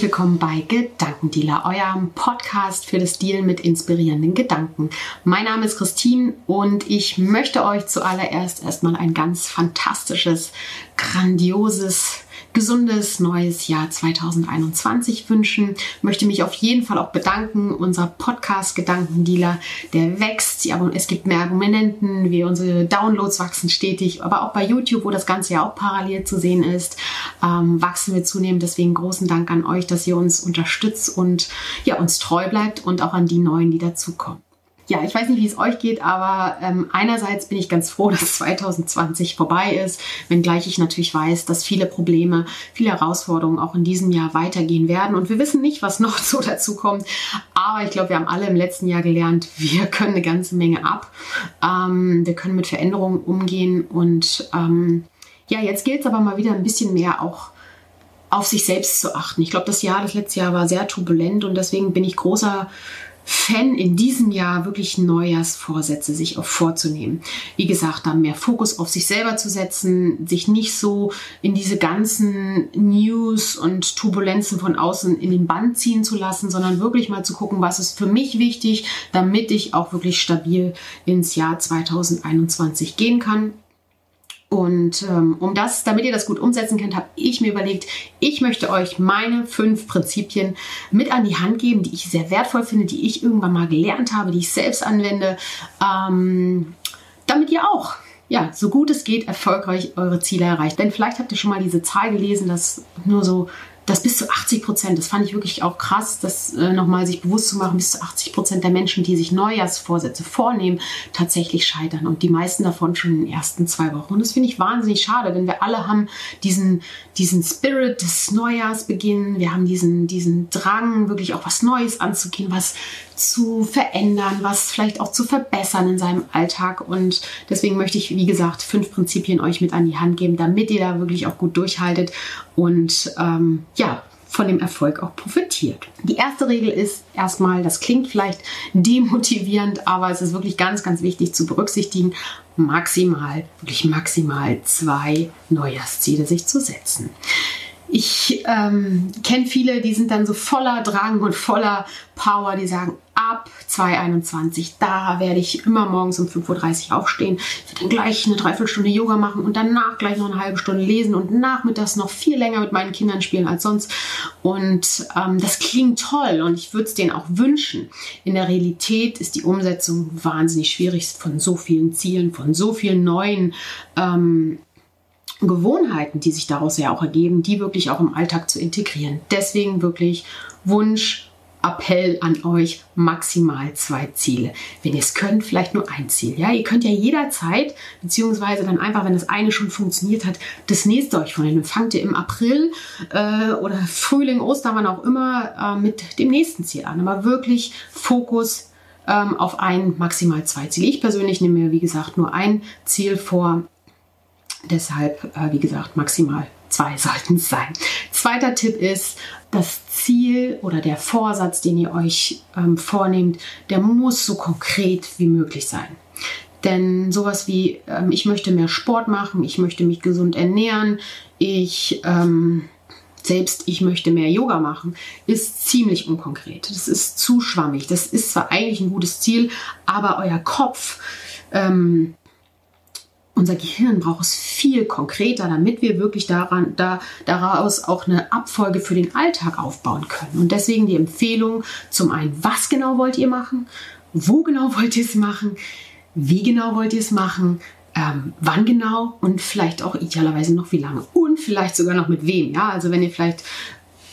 Herzlich willkommen bei Gedankendealer, eurem Podcast für das Dealen mit inspirierenden Gedanken. Mein Name ist Christine und ich möchte euch zuallererst erstmal ein ganz fantastisches, grandioses gesundes neues Jahr 2021 wünschen. Möchte mich auf jeden Fall auch bedanken. Unser Podcast Gedankendealer, der wächst. Es gibt mehr Abonnenten, wir unsere Downloads wachsen stetig, aber auch bei YouTube, wo das Ganze ja auch parallel zu sehen ist, ähm, wachsen wir zunehmend. Deswegen großen Dank an euch, dass ihr uns unterstützt und ja, uns treu bleibt und auch an die neuen, die dazukommen ja, ich weiß nicht, wie es euch geht, aber ähm, einerseits bin ich ganz froh, dass 2020 vorbei ist, wenngleich ich natürlich weiß, dass viele Probleme, viele Herausforderungen auch in diesem Jahr weitergehen werden. Und wir wissen nicht, was noch so dazu kommt. Aber ich glaube, wir haben alle im letzten Jahr gelernt, wir können eine ganze Menge ab. Ähm, wir können mit Veränderungen umgehen. Und ähm, ja, jetzt gilt es aber mal wieder ein bisschen mehr auch auf sich selbst zu achten. Ich glaube, das Jahr, das letzte Jahr war sehr turbulent und deswegen bin ich großer Fan in diesem Jahr wirklich Neujahrsvorsätze sich auch vorzunehmen. Wie gesagt, dann mehr Fokus auf sich selber zu setzen, sich nicht so in diese ganzen News und Turbulenzen von außen in den Band ziehen zu lassen, sondern wirklich mal zu gucken, was ist für mich wichtig, damit ich auch wirklich stabil ins Jahr 2021 gehen kann. Und ähm, um das, damit ihr das gut umsetzen könnt, habe ich mir überlegt, ich möchte euch meine fünf Prinzipien mit an die Hand geben, die ich sehr wertvoll finde, die ich irgendwann mal gelernt habe, die ich selbst anwende, ähm, damit ihr auch ja, so gut es geht, erfolgreich eure Ziele erreicht. Denn vielleicht habt ihr schon mal diese Zahl gelesen, dass nur so dass bis zu 80 Prozent, das fand ich wirklich auch krass, das äh, nochmal sich bewusst zu machen, bis zu 80 Prozent der Menschen, die sich Neujahrsvorsätze vornehmen, tatsächlich scheitern und die meisten davon schon in den ersten zwei Wochen. Und das finde ich wahnsinnig schade, denn wir alle haben diesen, diesen Spirit des Neujahrsbeginn, wir haben diesen, diesen Drang, wirklich auch was Neues anzugehen, was zu verändern, was vielleicht auch zu verbessern in seinem Alltag. Und deswegen möchte ich, wie gesagt, fünf Prinzipien euch mit an die Hand geben, damit ihr da wirklich auch gut durchhaltet und ähm, ja, von dem Erfolg auch profitiert. Die erste Regel ist erstmal, das klingt vielleicht demotivierend, aber es ist wirklich ganz, ganz wichtig zu berücksichtigen, maximal, wirklich maximal zwei Neujahrsziele sich zu setzen. Ich ähm, kenne viele, die sind dann so voller Drang und voller Power, die sagen, ab 2021, da werde ich immer morgens um 5.30 Uhr aufstehen, ich werde dann gleich eine Dreiviertelstunde Yoga machen und danach gleich noch eine halbe Stunde lesen und nachmittags noch viel länger mit meinen Kindern spielen als sonst. Und ähm, das klingt toll und ich würde es denen auch wünschen. In der Realität ist die Umsetzung wahnsinnig schwierig von so vielen Zielen, von so vielen neuen ähm, Gewohnheiten, die sich daraus ja auch ergeben, die wirklich auch im Alltag zu integrieren. Deswegen wirklich Wunsch, Appell an euch, maximal zwei Ziele. Wenn ihr es könnt, vielleicht nur ein Ziel. Ja, ihr könnt ja jederzeit, beziehungsweise dann einfach, wenn das eine schon funktioniert hat, das nächste euch vornehmen. Dann fangt ihr im April äh, oder Frühling, Ostern, wann auch immer, äh, mit dem nächsten Ziel an. Aber wirklich Fokus ähm, auf ein, maximal zwei Ziele. Ich persönlich nehme mir, wie gesagt, nur ein Ziel vor Deshalb, äh, wie gesagt, maximal zwei sollten es sein. Zweiter Tipp ist, das Ziel oder der Vorsatz, den ihr euch ähm, vornehmt, der muss so konkret wie möglich sein. Denn sowas wie, ähm, ich möchte mehr Sport machen, ich möchte mich gesund ernähren, ich ähm, selbst ich möchte mehr Yoga machen, ist ziemlich unkonkret. Das ist zu schwammig. Das ist zwar eigentlich ein gutes Ziel, aber euer Kopf ähm, unser Gehirn braucht es viel konkreter, damit wir wirklich daran, da, daraus auch eine Abfolge für den Alltag aufbauen können. Und deswegen die Empfehlung zum einen, was genau wollt ihr machen? Wo genau wollt ihr es machen? Wie genau wollt ihr es machen? Ähm, wann genau und vielleicht auch idealerweise noch wie lange und vielleicht sogar noch mit wem. Ja, also wenn ihr vielleicht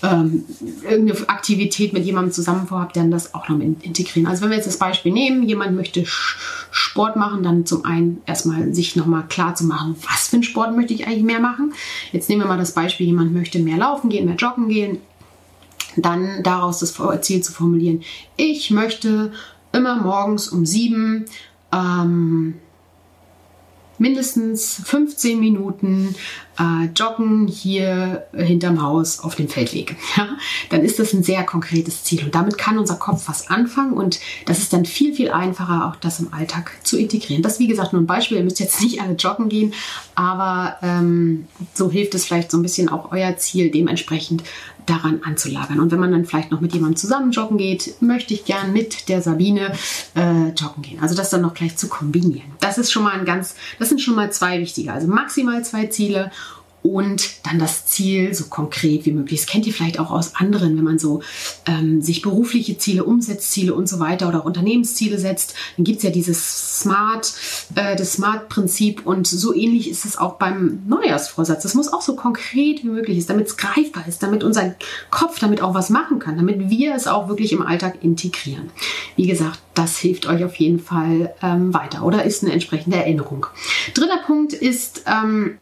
ähm, irgendeine Aktivität mit jemandem zusammen vorhabt, dann das auch noch mit integrieren. Also wenn wir jetzt das Beispiel nehmen, jemand möchte Sport machen, dann zum einen erstmal sich nochmal klar zu machen, was für einen Sport möchte ich eigentlich mehr machen. Jetzt nehmen wir mal das Beispiel, jemand möchte mehr laufen gehen, mehr joggen gehen. Dann daraus das Ziel zu formulieren, ich möchte immer morgens um sieben ähm, mindestens 15 Minuten äh, joggen hier hinterm Haus auf dem Feldweg. Ja? Dann ist das ein sehr konkretes Ziel und damit kann unser Kopf was anfangen und das ist dann viel, viel einfacher, auch das im Alltag zu integrieren. Das ist wie gesagt nur ein Beispiel, ihr müsst jetzt nicht alle joggen gehen, aber ähm, so hilft es vielleicht so ein bisschen auch euer Ziel dementsprechend daran anzulagern. Und wenn man dann vielleicht noch mit jemandem zusammen joggen geht, möchte ich gern mit der Sabine äh, joggen gehen. Also das dann noch gleich zu kombinieren. Das ist schon mal ein ganz, das sind schon mal zwei wichtige. Also maximal zwei Ziele und dann das Ziel so konkret wie möglich. Das kennt ihr vielleicht auch aus anderen, wenn man so ähm, sich berufliche Ziele, Umsetzziele und so weiter oder auch Unternehmensziele setzt. Dann gibt es ja dieses Smart, äh, das Smart-Prinzip und so ähnlich ist es auch beim Neujahrsvorsatz. Das muss auch so konkret wie möglich ist, damit es greifbar ist, damit unser Kopf damit auch was machen kann, damit wir es auch wirklich im Alltag integrieren. Wie gesagt, das hilft euch auf jeden Fall ähm, weiter oder ist eine entsprechende Erinnerung. Dritter Punkt ist, ähm,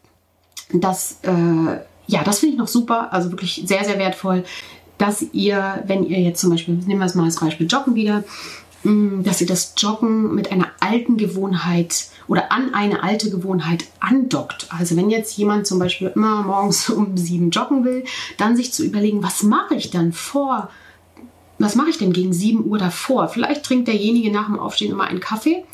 das, äh, ja, das finde ich noch super, also wirklich sehr, sehr wertvoll, dass ihr, wenn ihr jetzt zum Beispiel, nehmen wir es mal als Beispiel Joggen wieder, mm, dass ihr das Joggen mit einer alten Gewohnheit oder an eine alte Gewohnheit andockt. Also wenn jetzt jemand zum Beispiel immer morgens um sieben joggen will, dann sich zu überlegen, was mache ich dann vor was mache ich denn gegen 7 Uhr davor? Vielleicht trinkt derjenige nach dem Aufstehen immer einen Kaffee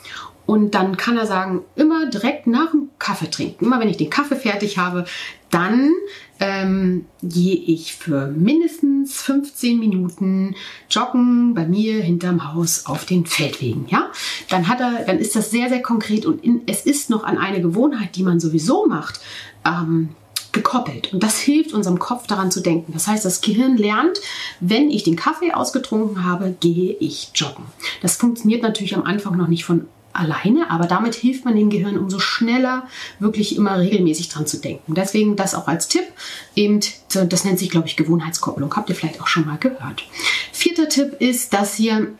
und dann kann er sagen, immer direkt nach dem Kaffee trinken. Immer wenn ich den Kaffee fertig habe, dann ähm, gehe ich für mindestens 15 Minuten joggen bei mir hinterm Haus auf den Feldwegen. Ja, dann hat er, dann ist das sehr, sehr konkret und in, es ist noch an eine Gewohnheit, die man sowieso macht. Ähm, gekoppelt. Und das hilft unserem Kopf daran zu denken. Das heißt, das Gehirn lernt, wenn ich den Kaffee ausgetrunken habe, gehe ich joggen. Das funktioniert natürlich am Anfang noch nicht von alleine, aber damit hilft man dem Gehirn umso schneller, wirklich immer regelmäßig dran zu denken. Deswegen das auch als Tipp. Eben, das nennt sich, glaube ich, Gewohnheitskopplung. Habt ihr vielleicht auch schon mal gehört. Vierter Tipp ist, dass ihr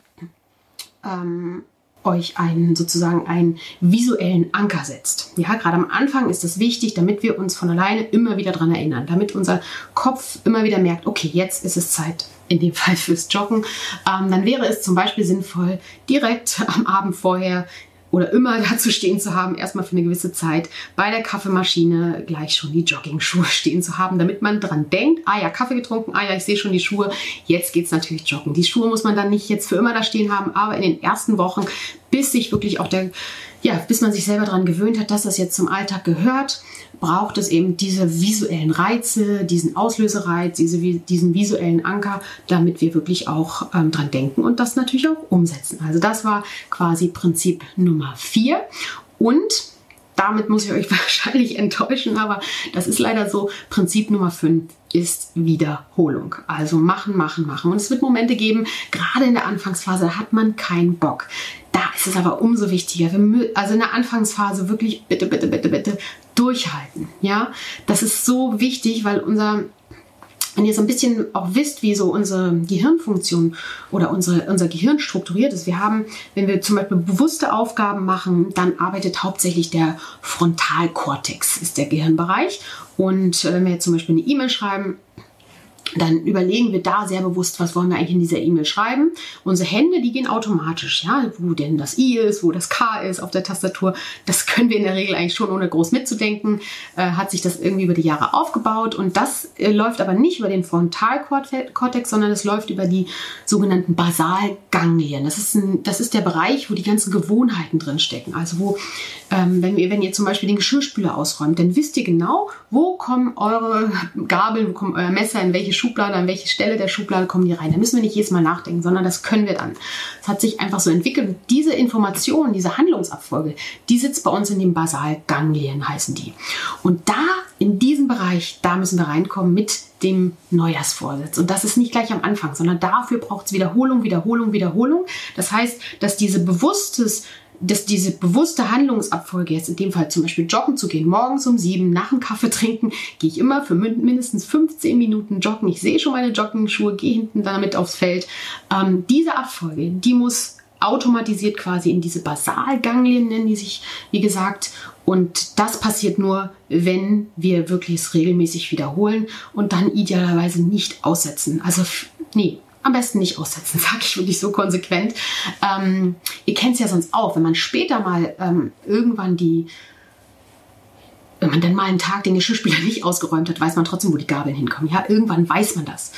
ähm, euch einen sozusagen einen visuellen Anker setzt. Ja, gerade am Anfang ist das wichtig, damit wir uns von alleine immer wieder daran erinnern, damit unser Kopf immer wieder merkt, okay, jetzt ist es Zeit, in dem Fall fürs Joggen, ähm, dann wäre es zum Beispiel sinnvoll, direkt am Abend vorher oder immer dazu stehen zu haben, erstmal für eine gewisse Zeit bei der Kaffeemaschine gleich schon die Jogging-Schuhe stehen zu haben, damit man dran denkt, ah ja, Kaffee getrunken, ah ja, ich sehe schon die Schuhe, jetzt geht es natürlich joggen. Die Schuhe muss man dann nicht jetzt für immer da stehen haben, aber in den ersten Wochen, bis sich wirklich auch der, ja, bis man sich selber daran gewöhnt hat, dass das jetzt zum Alltag gehört, braucht es eben diese visuellen Reize, diesen Auslösereiz, diese, diesen visuellen Anker, damit wir wirklich auch ähm, dran denken und das natürlich auch umsetzen. Also das war quasi Prinzip Nummer vier. Und damit muss ich euch wahrscheinlich enttäuschen, aber das ist leider so. Prinzip Nummer 5 ist Wiederholung. Also machen, machen, machen. Und es wird Momente geben, gerade in der Anfangsphase hat man keinen Bock. Da ist es aber umso wichtiger. Also in der Anfangsphase wirklich bitte, bitte, bitte, bitte durchhalten. Ja, das ist so wichtig, weil unser wenn ihr so ein bisschen auch wisst, wie so unsere Gehirnfunktion oder unsere, unser Gehirn strukturiert ist. Wir haben, wenn wir zum Beispiel bewusste Aufgaben machen, dann arbeitet hauptsächlich der Frontalkortex, ist der Gehirnbereich. Und äh, wenn wir jetzt zum Beispiel eine E-Mail schreiben, dann überlegen wir da sehr bewusst, was wollen wir eigentlich in dieser E-Mail schreiben. Unsere Hände, die gehen automatisch, ja, wo denn das I ist, wo das K ist auf der Tastatur. Das können wir in der Regel eigentlich schon ohne groß mitzudenken. Äh, hat sich das irgendwie über die Jahre aufgebaut und das äh, läuft aber nicht über den Frontalkortex, sondern es läuft über die sogenannten Basalganglien. Das ist, ein, das ist der Bereich, wo die ganzen Gewohnheiten drin stecken. Also wo, ähm, wenn, ihr, wenn ihr zum Beispiel den Geschirrspüler ausräumt, dann wisst ihr genau, wo kommen eure Gabeln, wo kommt euer Messer, in welche Schublade, an welche Stelle der Schublade kommen die rein. Da müssen wir nicht jedes Mal nachdenken, sondern das können wir dann. Es hat sich einfach so entwickelt. Diese Information, diese Handlungsabfolge, die sitzt bei uns in den Basalganglien, heißen die. Und da, in diesem Bereich, da müssen wir reinkommen mit dem Neujahrsvorsatz. Und das ist nicht gleich am Anfang, sondern dafür braucht es Wiederholung, Wiederholung, Wiederholung. Das heißt, dass diese bewusstes dass diese bewusste Handlungsabfolge, jetzt in dem Fall zum Beispiel joggen zu gehen, morgens um sieben, nach dem Kaffee trinken, gehe ich immer für mindestens 15 Minuten joggen. Ich sehe schon meine Jogging-Schuhe, gehe hinten damit aufs Feld. Ähm, diese Abfolge, die muss automatisiert quasi in diese Basalganglien nennen die sich, wie gesagt. Und das passiert nur, wenn wir wirklich es regelmäßig wiederholen und dann idealerweise nicht aussetzen. Also, nee, am besten nicht aussetzen, sage ich wirklich so konsequent. Ähm, ihr kennt es ja sonst auch, wenn man später mal ähm, irgendwann die wenn man dann mal einen Tag den Geschirrspüler nicht ausgeräumt hat, weiß man trotzdem, wo die Gabeln hinkommen. Ja, irgendwann weiß man das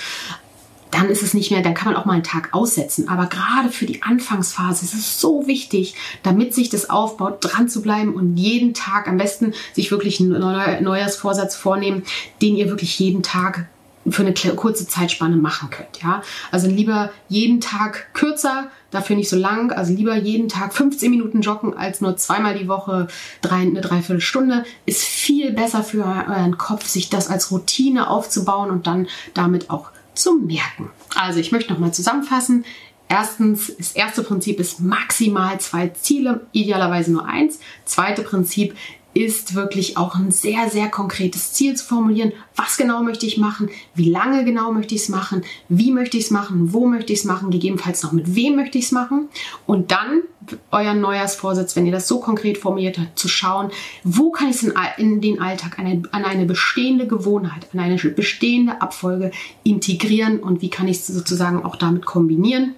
dann ist es nicht mehr, dann kann man auch mal einen Tag aussetzen. Aber gerade für die Anfangsphase ist es so wichtig, damit sich das aufbaut, dran zu bleiben und jeden Tag am besten sich wirklich einen Neujahrsvorsatz vornehmen, den ihr wirklich jeden Tag für eine kurze Zeitspanne machen könnt. Ja? Also lieber jeden Tag kürzer, dafür nicht so lang. Also lieber jeden Tag 15 Minuten joggen als nur zweimal die Woche drei, eine Dreiviertelstunde. Ist viel besser für euren Kopf, sich das als Routine aufzubauen und dann damit auch zu merken. Also ich möchte nochmal zusammenfassen. Erstens, das erste Prinzip ist maximal zwei Ziele, idealerweise nur eins. Zweite Prinzip ist wirklich auch ein sehr, sehr konkretes Ziel zu formulieren. Was genau möchte ich machen? Wie lange genau möchte ich es machen? Wie möchte ich es machen? Wo möchte ich es machen? Gegebenenfalls noch mit wem möchte ich es machen? Und dann euer Neujahrsvorsatz, wenn ihr das so konkret formuliert habt, zu schauen, wo kann ich es in, den Alltag, an eine bestehende Gewohnheit, an eine bestehende Abfolge integrieren und wie kann ich es sozusagen auch damit kombinieren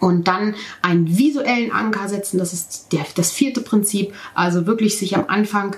und dann einen visuellen Anker setzen. Das ist der, das vierte Prinzip. Also wirklich sich am Anfang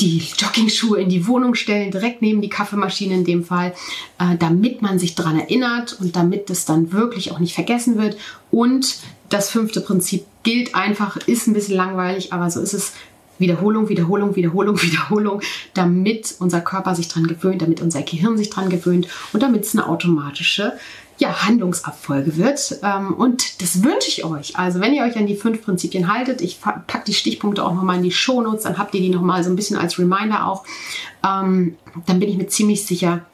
die Joggingschuhe in die Wohnung stellen, direkt neben die Kaffeemaschine in dem Fall, äh, damit man sich daran erinnert und damit es dann wirklich auch nicht vergessen wird. Und das fünfte Prinzip gilt einfach, ist ein bisschen langweilig, aber so ist es. Wiederholung, Wiederholung, Wiederholung, Wiederholung, damit unser Körper sich dran gewöhnt, damit unser Gehirn sich dran gewöhnt und damit es eine automatische ja, Handlungsabfolge wird. Ähm, und das wünsche ich euch. Also wenn ihr euch an die fünf Prinzipien haltet, ich packe die Stichpunkte auch nochmal in die Shownotes, dann habt ihr die nochmal so ein bisschen als Reminder auch. Ähm, dann bin ich mir ziemlich sicher,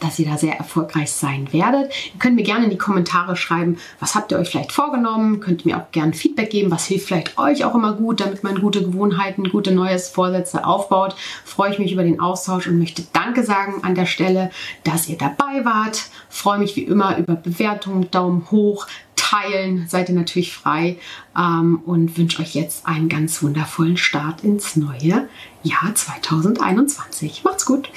dass ihr da sehr erfolgreich sein werdet. Ihr könnt mir gerne in die Kommentare schreiben, was habt ihr euch vielleicht vorgenommen. Könnt mir auch gerne Feedback geben, was hilft vielleicht euch auch immer gut, damit man gute Gewohnheiten, gute neues Vorsätze aufbaut. Freue ich mich über den Austausch und möchte Danke sagen an der Stelle, dass ihr dabei wart. Freue mich wie immer über Bewertungen, Daumen hoch, teilen, seid ihr natürlich frei ähm, und wünsche euch jetzt einen ganz wundervollen Start ins neue Jahr 2021. Macht's gut!